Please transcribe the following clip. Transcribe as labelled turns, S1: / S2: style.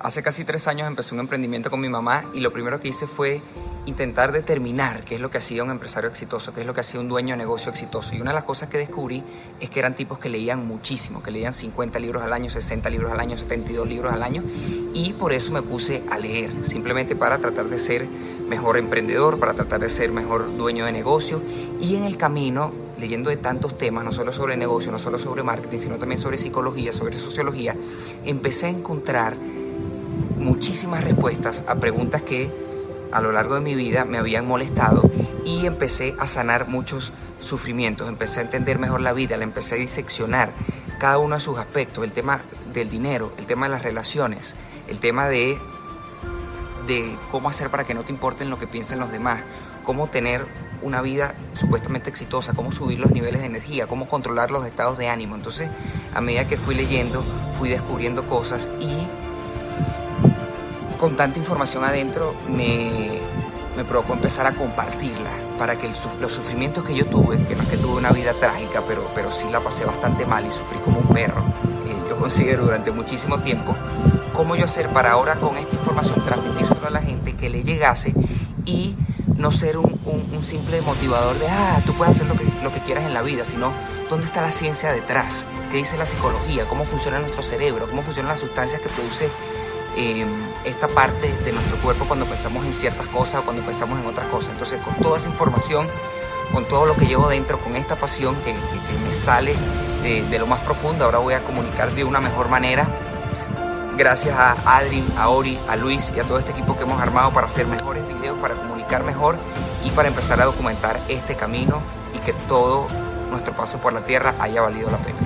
S1: Hace casi tres años empecé un emprendimiento con mi mamá y lo primero que hice fue intentar determinar qué es lo que hacía un empresario exitoso, qué es lo que hacía un dueño de negocio exitoso. Y una de las cosas que descubrí es que eran tipos que leían muchísimo, que leían 50 libros al año, 60 libros al año, 72 libros al año. Y por eso me puse a leer, simplemente para tratar de ser mejor emprendedor, para tratar de ser mejor dueño de negocio. Y en el camino, leyendo de tantos temas, no solo sobre negocio, no solo sobre marketing, sino también sobre psicología, sobre sociología, empecé a encontrar muchísimas respuestas a preguntas que a lo largo de mi vida me habían molestado y empecé a sanar muchos sufrimientos, empecé a entender mejor la vida, la empecé a diseccionar cada uno de sus aspectos, el tema del dinero, el tema de las relaciones, el tema de, de cómo hacer para que no te importen lo que piensen los demás, cómo tener una vida supuestamente exitosa, cómo subir los niveles de energía, cómo controlar los estados de ánimo. Entonces, a medida que fui leyendo, fui descubriendo cosas y con tanta información adentro me, me provocó empezar a compartirla para que los sufrimientos que yo tuve, que no es que tuve una vida trágica, pero, pero sí la pasé bastante mal y sufrí como un perro, eh, lo considero durante muchísimo tiempo, cómo yo hacer para ahora con esta información transmitírselo a la gente que le llegase y no ser un, un, simple motivador de, ah, tú puedes hacer lo que, lo que quieras en la vida, sino dónde está la ciencia detrás, qué dice la psicología, cómo funciona nuestro cerebro, cómo funcionan las sustancias que produce Em, esta parte de nuestro cuerpo cuando pensamos en ciertas cosas o cuando pensamos en otras cosas. Entonces, con toda esa información, con todo lo que llevo dentro, con esta pasión que, me sale de, lo más profundo, ahora voy a comunicar de una mejor manera. Gracias a Adrien, a Ori, a Luis y a todo este equipo que hemos armado para hacer mejores videos, para comunicar mejor y para empezar a documentar este camino y que todo nuestro paso por la tierra haya valido la pena.